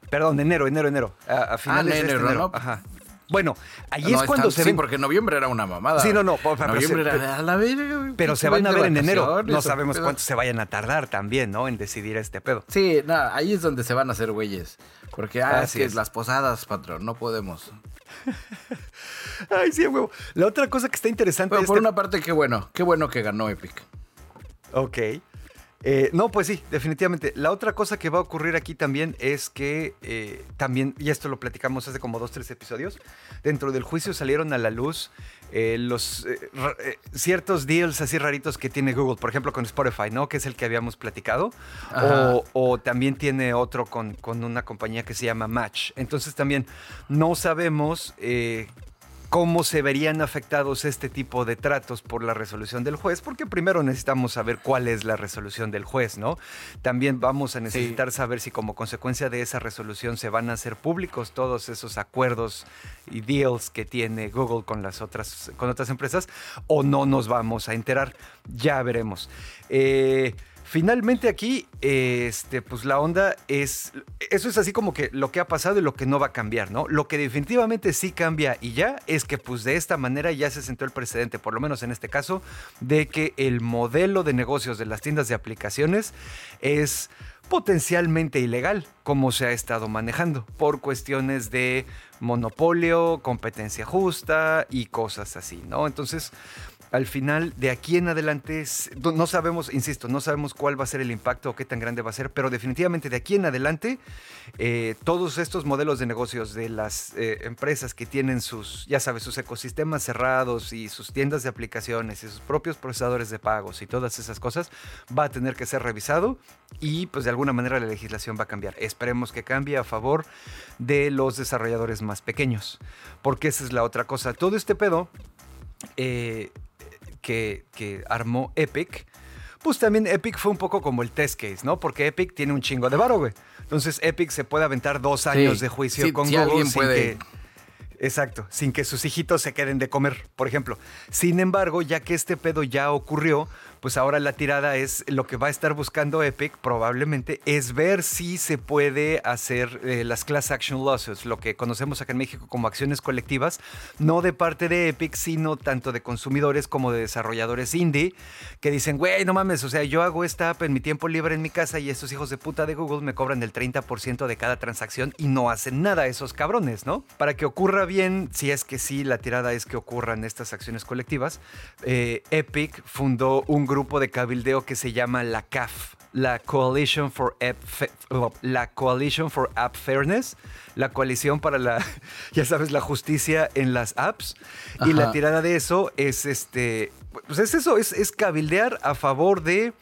A: Perdón, enero, enero, enero. A, a finales de este
B: enero,
A: enero.
B: ¿no?
A: Ajá. Bueno, ahí
B: No,
A: es cuando se
B: Sí,
A: ven.
B: porque noviembre era una mamada.
A: Sí, no, no, pero- pero
B: Noviembre
A: se-
B: era a la verga,
A: Pero se van a ver en enero. No sabemos cuánto se vayan a tardar también, ¿no? En decidir este pedo.
B: Sí, nada, ahí es donde se van a hacer güeyes. Porque, ah, es
A: Así
B: que
A: es.
B: las posadas, patrón, no podemos.
A: Ay, sí, huevo. La otra cosa que está interesante
B: Pero
A: de
B: por
A: este-
B: una parte, qué bueno. Qué bueno que ganó Epic.
A: Ok. Eh, no, pues sí, definitivamente. La otra cosa que va a ocurrir aquí también es que eh, también, y esto lo platicamos hace como dos, tres episodios, dentro del juicio salieron a la luz eh, los ciertos deals así raritos que tiene Google, por ejemplo con Spotify, ¿no? Que es el que habíamos platicado. O, o también tiene otro con, con una compañía que se llama Match. Entonces también no sabemos cómo se verían afectados este tipo de tratos por la resolución del juez, porque primero necesitamos saber cuál es la resolución del juez, ¿no? También vamos a necesitar saber si como consecuencia de esa resolución se van a hacer públicos todos esos acuerdos y deals que tiene Google con las otras, con otras empresas, o no nos vamos a enterar. Ya veremos. Eh, Finalmente aquí, este, pues la onda es, eso es así como que lo que ha pasado y lo que no va a cambiar, ¿no? Lo que definitivamente sí cambia y ya es que pues de esta manera ya se sentó el precedente, por lo menos en este caso, de que el modelo de negocios de las tiendas de aplicaciones es potencialmente ilegal, como se ha estado manejando, por cuestiones de monopolio, competencia justa y cosas así, ¿no? Entonces, al final, de aquí en adelante, no sabemos, insisto, no sabemos cuál va a ser el impacto o qué tan grande va a ser, pero definitivamente de aquí en adelante, eh, todos estos modelos de negocios de las eh, empresas que tienen sus, ya sabes, sus ecosistemas cerrados y sus tiendas de aplicaciones y sus propios procesadores de pagos y todas esas cosas, va a tener que ser revisado y pues de alguna manera la legislación va a cambiar. Esperemos que cambie a favor de los desarrolladores más pequeños, porque esa es la otra cosa. Todo este pedo eh, que, que armó Epic, pues también Epic fue un poco como el test case, ¿no? Porque Epic tiene un chingo de varo, güey. Entonces Epic se puede aventar dos años de juicio
B: Sí,
A: con
B: si
A: Google sin
B: puede-
A: que- Exacto, sin que sus hijitos se queden de comer, por ejemplo. Sin embargo, ya que este pedo ya ocurrió, pues ahora la tirada es lo que va a estar buscando Epic probablemente es ver si se puede hacer eh, las class action lawsuits, lo que conocemos acá en México como acciones colectivas, no de parte de Epic, sino tanto de consumidores como de desarrolladores indie, que dicen, güey, no mames, o sea, yo hago esta app en mi tiempo libre en mi casa y estos hijos de puta de Google me cobran el 30% de cada transacción y no hacen nada esos cabrones, ¿no? Para que ocurra bien, si es que sí, la tirada es que ocurran estas acciones colectivas, eh, Epic fundó un grupo de cabildeo que se llama la CAF, la Coalition for App, la Coalition for App Fairness, la coalición para la, ya sabes, la justicia en las apps. Y la tirada de eso es este, pues es eso, es, es cabildear a favor de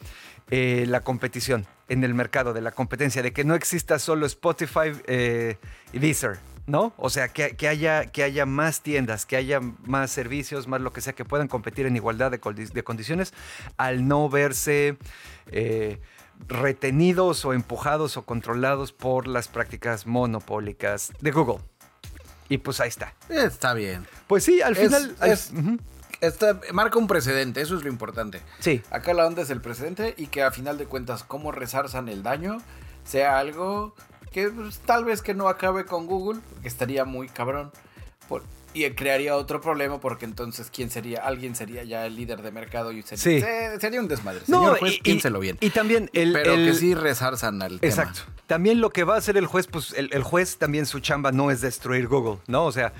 A: eh, la competición en el mercado, de la competencia, de que no exista solo Spotify eh, y Deezer. ¿No? O sea, que, que haya, que haya más tiendas, que haya más servicios, más lo que sea, que puedan competir en igualdad de, condi- de condiciones, al no verse eh, retenidos o empujados o controlados por las prácticas monopólicas de Google. Y pues ahí está.
B: Está bien.
A: Pues sí, al
B: Es-
A: final... al-.
B: Está- marca un precedente, eso es lo importante.
A: Sí.
B: Acá la onda es el precedente y que a final de cuentas cómo resarzan el daño sea algo que pues, tal vez que no acabe con Google, que estaría muy cabrón. Por- y crearía otro problema porque entonces quién sería, alguien sería ya el líder de mercado y sería,
A: Sí.
B: se- sería un desmadre.
A: No,
B: Señor juez,
A: y-
B: piénselo bien.
A: Y también el...
B: Pero
A: el-
B: que sí resarzan al tema.
A: Exacto. También lo que va a hacer el juez, pues el, el juez también su chamba no es destruir Google, ¿no? O sea,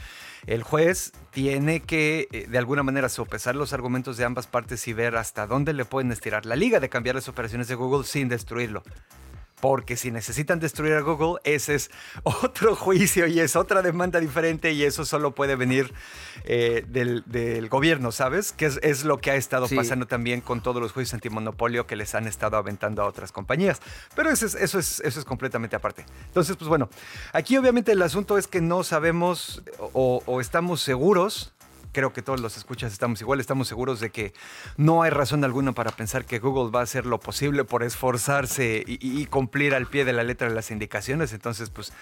A: el juez tiene que eh, de alguna manera sopesar los argumentos de ambas partes y ver hasta dónde le pueden estirar la liga de cambiar las operaciones de Google sin destruirlo. Porque si necesitan destruir a Google, ese es otro juicio y es otra demanda diferente y eso solo puede venir eh, del, del gobierno, ¿sabes? Que es, es lo que ha estado
B: Sí.
A: pasando también con todos los juicios antimonopolio que les han estado aventando a otras compañías. Pero eso es, eso es, eso es completamente aparte. Entonces, pues bueno, aquí obviamente el asunto es que no sabemos o, o estamos seguros creo que todos los escuchas estamos igual, estamos seguros de que no hay razón alguna para pensar que Google va a hacer lo posible por esforzarse y, cumplir al pie de la letra las indicaciones. Entonces, pues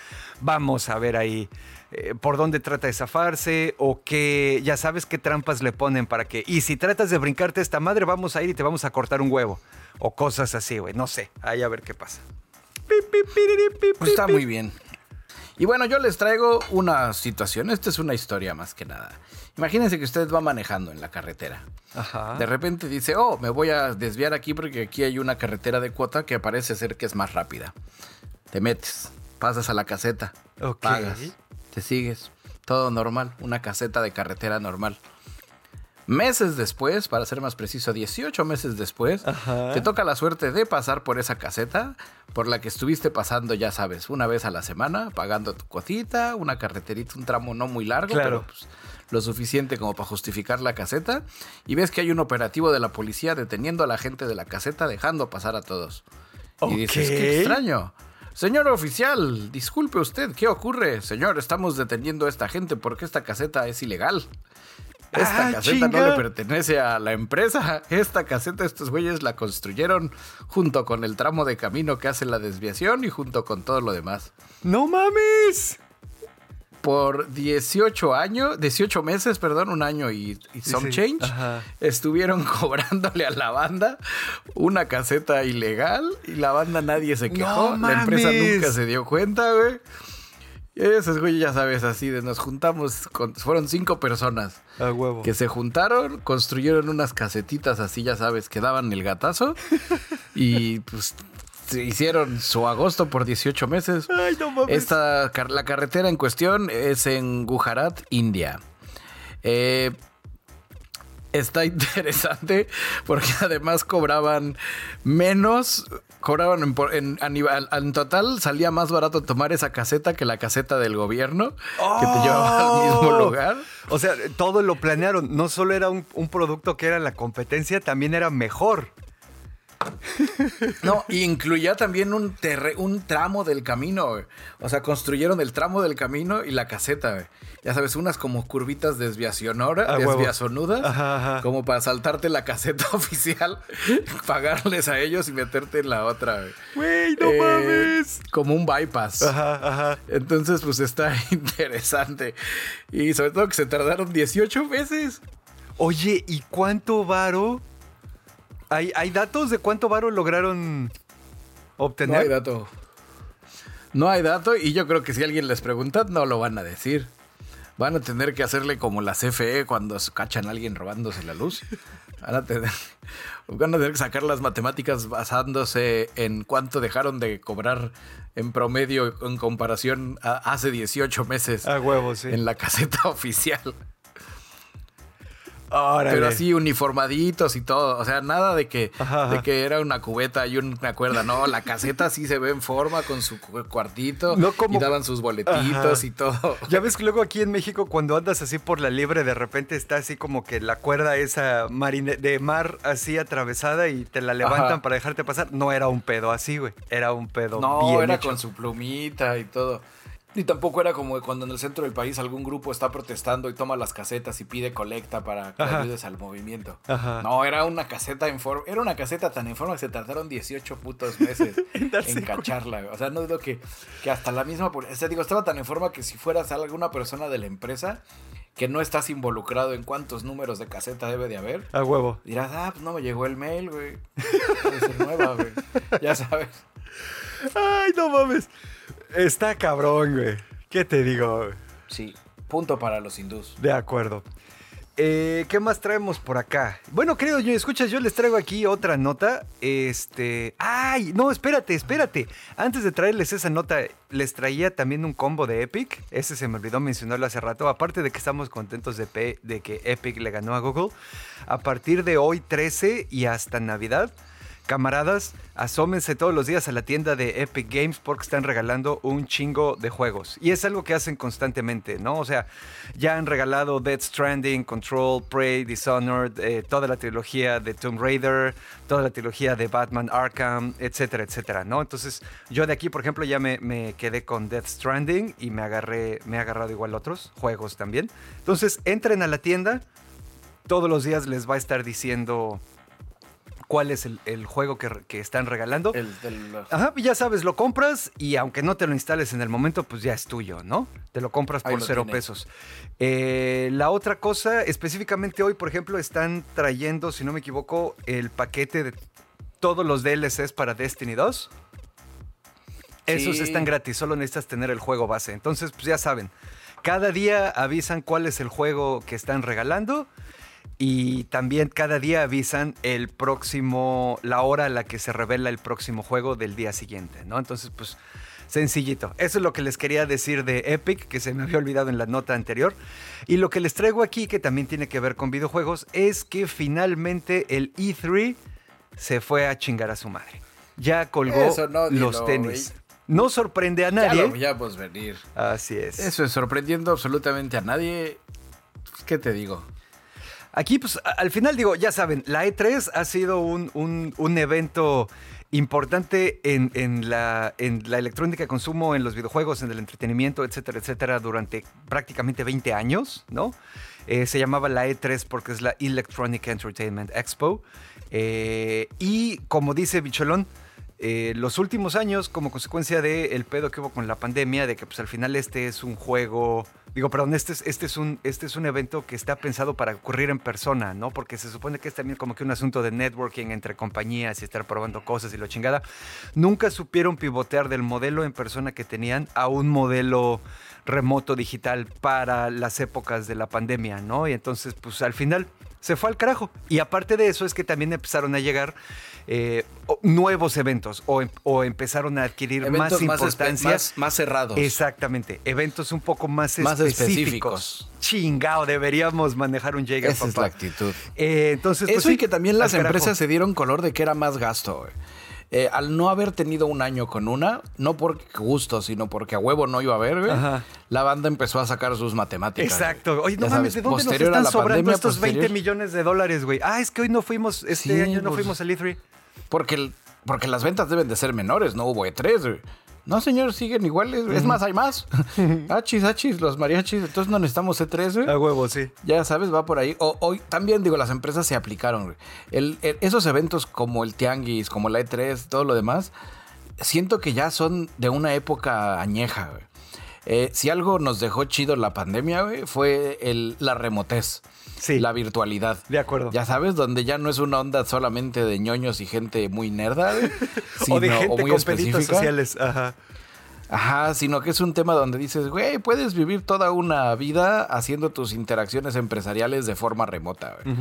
A: vamos a ver ahí eh, por dónde trata de zafarse o qué, ya sabes qué trampas le ponen para que, y si tratas de brincarte esta madre, vamos a ir y te vamos a cortar un huevo o cosas así, güey, no sé, ahí a ver qué pasa.
B: Pues está muy bien. Y bueno, yo les traigo una situación. Esta es una historia más que nada. Imagínense que usted va manejando en la carretera.
A: Ajá.
B: De repente dice, oh, me voy a desviar aquí porque aquí hay una carretera de cuota que parece ser que es más rápida. Te metes, pasas a la caseta,
A: Ok.
B: pagas, te sigues, todo normal, una caseta de carretera normal. Meses después, para ser más preciso, 18 meses después,
A: Ajá.
B: te toca la suerte de pasar por esa caseta por la que estuviste pasando, ya sabes, una vez a la semana, pagando tu cuotita, una carreterita, un tramo no muy largo,
A: Claro.
B: pero pues, lo suficiente como para justificar la caseta, y ves que hay un operativo de la policía deteniendo a la gente de la caseta, dejando pasar a todos. Y dices, qué extraño. Señor oficial, disculpe usted, ¿qué ocurre? Señor, estamos deteniendo a esta gente porque esta caseta es ilegal. Esta
A: Ah,
B: caseta no le pertenece a la empresa. Esta caseta estos güeyes la construyeron junto con el tramo de camino que hace la desviación y junto con todo lo demás.
A: ¡No mames!
B: Por 18 años, 18 meses, perdón, un año y, y some
A: Sí,
B: change,
A: ajá.
B: estuvieron cobrándole a la banda una caseta ilegal y la banda nadie se quejó.
A: ¡No
B: la empresa nunca se dio cuenta, güey. Esos güeyes, ya sabes, así de nos juntamos, con- fueron cinco personas
A: A huevo.
B: que se juntaron, construyeron unas casetitas así, ya sabes, que daban el gatazo y pues se hicieron su agosto por 18 meses.
A: Ay, no mames.
B: Esta, la carretera en cuestión es en Gujarat, India. Eh, está interesante porque además cobraban menos, cobraban en, en, en total salía más barato tomar esa caseta que la caseta del gobierno que te llevaba al mismo
A: ¡Oh!
B: lugar.
A: O sea, todo lo planearon. No solo era un, un producto que era la competencia, también era mejor.
B: No, y incluía también un, tramo del camino, güey. O sea, construyeron el tramo del camino y la caseta, güey. Ya sabes, unas como curvitas desviacionora,
A: A huevo.
B: desviazonudas,
A: Ajá, ajá.
B: como para saltarte la caseta oficial, pagarles a ellos y meterte en la otra, güey.
A: Güey, no
B: Eh,
A: mames.
B: Como un bypass.
A: Ajá, ajá.
B: Entonces, pues está interesante. Y sobre todo que se tardaron 18 meses.
A: Oye, ¿y cuánto varo? ¿Hay, hay datos de cuánto varo lograron
B: No
A: obtener?
B: hay dato. No hay dato y yo creo que si alguien les pregunta, no lo van a decir. Van a tener que hacerle como la CFE cuando cachan a alguien robándose la luz. Van a tener, van a tener que sacar las matemáticas basándose en cuánto dejaron de cobrar en promedio en comparación a hace 18 meses
A: A huevo, sí.
B: en la caseta oficial.
A: Órale.
B: Pero así uniformaditos y todo. O sea, nada de que,
A: Ajá, ajá.
B: de que era una cubeta y una cuerda. No, la caseta sí se ve en forma con su cu- cuartito.
A: No como-
B: Y daban sus boletitos
A: Ajá.
B: y todo.
A: Ya ves que luego aquí en México cuando andas así por la libre de repente está así como que la cuerda esa marine de mar así atravesada y te la levantan para dejarte pasar. No era un pedo así, güey. Era un pedo
B: No,
A: bien
B: era
A: hecho.
B: con su plumita y todo. Y tampoco era como cuando en el centro del país algún grupo está protestando y toma las casetas y pide colecta para que
A: Ajá.
B: ayudes al movimiento.
A: Ajá.
B: No, era una caseta en forma. Era una caseta tan en forma que se tardaron 18 putos meses en, cacharla. güey. O sea, no dudo que, que hasta la misma. O sea, digo, estaba tan en forma que si fueras alguna persona de la empresa que no estás involucrado en cuántos números de caseta debe de haber,
A: A huevo.
B: dirás, ah, pues no me llegó el mail, güey. Debe ser nueva, güey. Ya sabes.
A: Ay, no mames. Está cabrón, güey. ¿Qué te digo?
B: Sí, punto para los hindús.
A: De acuerdo. Eh, ¿Qué más traemos por acá? Bueno, querido yo, escuchas, yo les traigo aquí otra nota. Este. ¡Ay! No, espérate, espérate. Antes de traerles esa nota, les traía también un combo de Epic. Ese se me olvidó mencionarlo hace rato. Aparte de que estamos contentos de que Epic le ganó a Google. A partir de hoy 13 y hasta Navidad. Camaradas, asómense todos los días a la tienda de Epic Games porque están regalando un chingo de juegos. Y es algo que hacen constantemente, ¿no? O sea, ya han regalado Dead Stranding, Control, Prey, Dishonored, eh, toda la trilogía de Tomb Raider, toda la trilogía de Batman Arkham, etcétera, etcétera, ¿no? Entonces, yo de aquí, por ejemplo, ya me, me quedé con Death Stranding y me agarré, me he agarrado igual otros juegos también. Entonces, entren a la tienda, todos los días les va a estar diciendo cuál es el, el juego que, que están regalando.
B: El del.
A: Ajá, y ya sabes, lo compras y aunque no te lo instales en el momento, pues ya es tuyo, ¿no? Te lo compras por
B: lo
A: cero
B: tiene.
A: pesos. Eh, la otra cosa, específicamente hoy, por ejemplo, están trayendo, si no me equivoco, el paquete de todos los DLCs para Destiny 2. Esos están gratis, solo necesitas tener el juego base. Entonces, pues ya saben, cada día avisan cuál es el juego que están regalando y también cada día avisan el próximo, la hora a la que se revela el próximo juego del día siguiente, ¿no? Entonces, pues sencillito. Eso es lo que les quería decir de Epic, que se me había olvidado en la nota anterior. Y lo que les traigo aquí, que también tiene que ver con videojuegos, es que finalmente el E3 se fue a chingar a su madre. Ya colgó
B: Eso no, dilo,
A: los tenis. No sorprende a
B: Ya
A: nadie.
B: lo veíamos venir.
A: Así es.
B: Eso es sorprendiendo absolutamente a nadie. ¿Qué te digo?
A: Aquí, pues, al final digo, ya saben, la E3 ha sido un, un- un evento importante en, en la, en la electrónica de consumo, en los videojuegos, en el entretenimiento, etcétera, etcétera, durante prácticamente 20 años, ¿no? Eh, se llamaba la E3 porque es la Electronic Entertainment Expo. Eh, y como dice Bicholón, eh, los últimos años, como consecuencia del pedo que hubo con la pandemia, de que pues al final este es un juego, digo, perdón, este es, este es, un, este es un evento que está pensado para ocurrir en persona, ¿no? Porque se supone que es también como que un asunto de networking entre compañías y estar probando cosas y lo chingada. Nunca supieron pivotear del modelo en persona que tenían a un modelo remoto digital para las épocas de la pandemia, ¿no? Y entonces, pues al final se fue al carajo. Y aparte de eso es que también empezaron a llegar eh, nuevos eventos o, em- o empezaron a adquirir más
B: Eventos más, espe-
A: importancia.
B: más, más cerrados.
A: Exactamente, eventos un poco más,
B: Más
A: específicos.
B: específicos.
A: Chingao, deberíamos manejar un Jaeger,
B: Esa es
A: papá.
B: la actitud.
A: Eh, entonces, pues
B: Eso
A: sí,
B: y que también las
A: carajo.
B: empresas se dieron color de que era más gasto. güey. Eh, al no haber tenido un año con una, no por gusto, sino porque a huevo no iba a haber, güey, la banda empezó a sacar sus matemáticas.
A: Exacto. Oye, no mames, ¿de dónde nos están sobrando
B: pandemia,
A: estos 20
B: posterior-
A: millones de dólares, güey? Ah, es que hoy no fuimos, este
B: Sí,
A: año no
B: pues-
A: fuimos al E E3.
B: Porque, porque las ventas deben de ser menores, no hubo E3, güey. No, señor, siguen iguales. Es más, hay más. Achis, achis, los mariachis. Entonces no necesitamos E3, güey.
A: A huevo, sí.
B: Ya sabes, va por ahí. O, hoy también, digo, las empresas se aplicaron. güey. El- el- esos eventos como el Tianguis, como la E3, todo lo demás, siento que ya son de una época añeja. güey. Eh, si algo nos dejó chido la pandemia, güey, fue el, la remotez.
A: Sí.
B: La virtualidad.
A: De acuerdo.
B: Ya sabes, donde ya no es una onda solamente de ñoños y gente muy nerda, güey,
A: o de
B: sino-
A: gente
B: muy
A: con peditos sociales. Ajá.
B: Ajá, sino que es un tema donde dices, güey, puedes vivir toda una vida haciendo tus interacciones empresariales de forma remota, güey.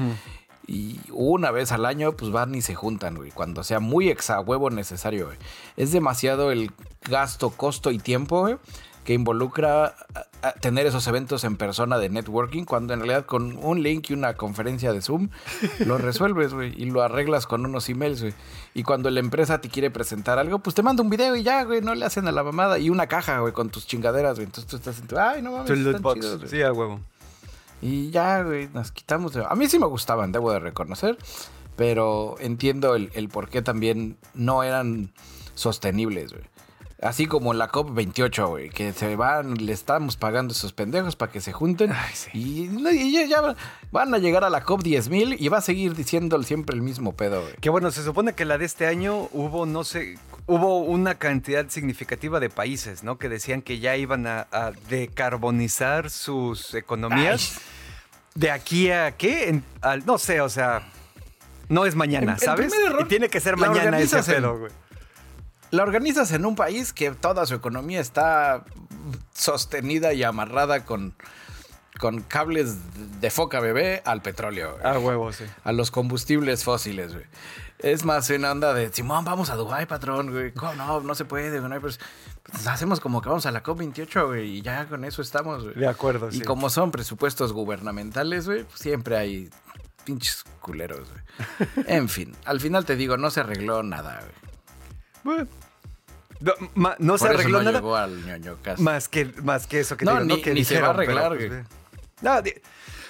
B: Y una vez al año, pues van y se juntan, güey. Cuando sea muy exa huevo necesario, güey. Es demasiado el gasto, costo y tiempo, güey, que involucra a- a tener esos eventos en persona de networking, cuando en realidad con un link y una conferencia de Zoom lo resuelves, güey, y lo arreglas con unos emails, güey. Y cuando la empresa te quiere presentar algo, pues te manda un video y ya, güey, no le hacen a la mamada. Y una caja, güey, con tus chingaderas, güey. Entonces tú estás en tu, ay, no mames,
A: Tu loot box.
B: chidos, güey".
A: Sí, a huevo.
B: Y ya, güey, nos quitamos. de- A mí sí me gustaban, debo de reconocer. Pero entiendo el, el por qué también no eran sostenibles, güey. Así como la COP28, güey, que se van, le estamos pagando a esos pendejos para que se junten.
A: Ay, sí.
B: Y, ya, van a llegar a la COP 10.000 y va a seguir diciendo siempre el mismo pedo, güey.
A: Que bueno, se supone que la de este año hubo, no sé, hubo una cantidad significativa de países, ¿no? Que decían que ya iban a, a decarbonizar sus economías. ¿De aquí a qué? En- al- no sé, o sea, no es mañana,
B: El-
A: ¿sabes?
B: error,
A: y tiene que ser mañana ese pedo, güey.
B: La organizas en un país que toda su economía está sostenida y amarrada con, con cables de foca bebé al petróleo.
A: A huevo, sí.
B: a los combustibles fósiles, güey. Es más una onda de, Simón, vamos a Dubái, patrón, güey. ¿Cómo no? No se puede, güey. Pues hacemos como que vamos a la COP28, güey, y ya con eso estamos, güey.
A: De acuerdo,
B: Y
A: sí.
B: como son presupuestos gubernamentales, güey, pues siempre hay pinches culeros, güey. en fin, al final te digo, no se arregló nada, güey.
A: No, ma- no se arregló
B: no
A: nada.
B: al.
A: Más que, más que eso que
B: No,
A: digo,
B: ni-
A: ¿no? Que
B: ni se va a
A: dijeron, pero,
B: arreglar,
A: pues. No, di-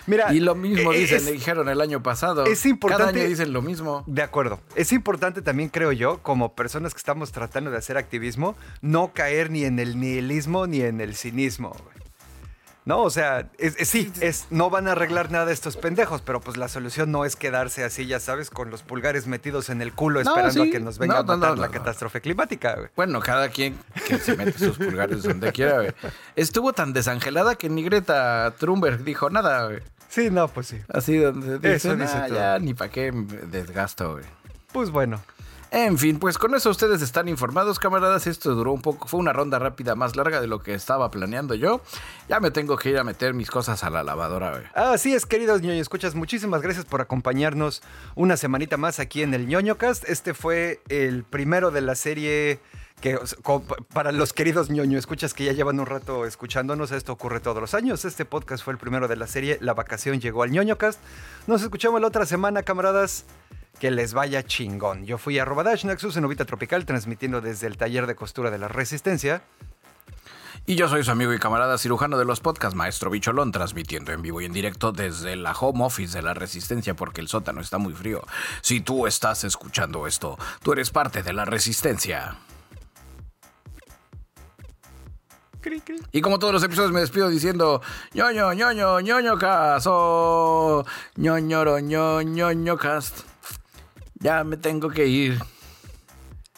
A: mira.
B: Y lo mismo
A: eh,
B: dicen,
A: es-
B: le dijeron el año pasado.
A: es importante-
B: Cada año dicen lo mismo.
A: De acuerdo. Es importante también, creo yo, como personas que estamos tratando de hacer activismo, no caer ni en el nihilismo ni en el cinismo. güey. No, o sea, es- es- sí, es, no van a arreglar nada estos pendejos, pero pues la solución no es quedarse así, ya sabes, con los pulgares metidos en el culo
B: No,
A: esperando
B: sí.
A: a que nos venga
B: No,
A: a matar la catástrofe climática. güey.
B: Bueno, cada quien que se mete sus pulgares donde quiera, güey. Estuvo tan desangelada que ni Greta Thunberg dijo nada, güey.
A: Sí, no, pues sí.
B: Así donde dice,
A: Eso dice
B: "Nah,
A: todo".
B: ya ni para qué desgasto, güey.
A: Pues bueno.
B: En fin, pues con eso ustedes están informados, camaradas. Esto duró un poco, fue una ronda rápida más larga de lo que estaba planeando yo. Ya me tengo que ir a meter mis cosas a la lavadora, güey.
A: Así es, queridos ñoño escuchas, muchísimas gracias por acompañarnos una semanita más aquí en el ñoñocast. Este fue el primero de la serie que para los queridos ñoño escuchas que ya llevan un rato escuchándonos, esto ocurre todos los años. Este podcast fue el primero de la serie, la vacación llegó al ñoñocast. Nos escuchamos la otra semana, camaradas. Que les vaya chingón. Yo fui a Dash Nexus en Ubita Tropical, transmitiendo desde el taller de costura de la Resistencia.
B: Y yo soy su amigo y camarada cirujano de los podcasts, Maestro Bicholón, transmitiendo en vivo y en directo desde la home office de la Resistencia porque el sótano está muy frío. Si tú estás escuchando esto, tú eres parte de la Resistencia. Y como todos los episodios me despido diciendo ñoño, ñoño, ñoño caso, ñoñoro, ñoño, ñoño cast. Ya me tengo que ir.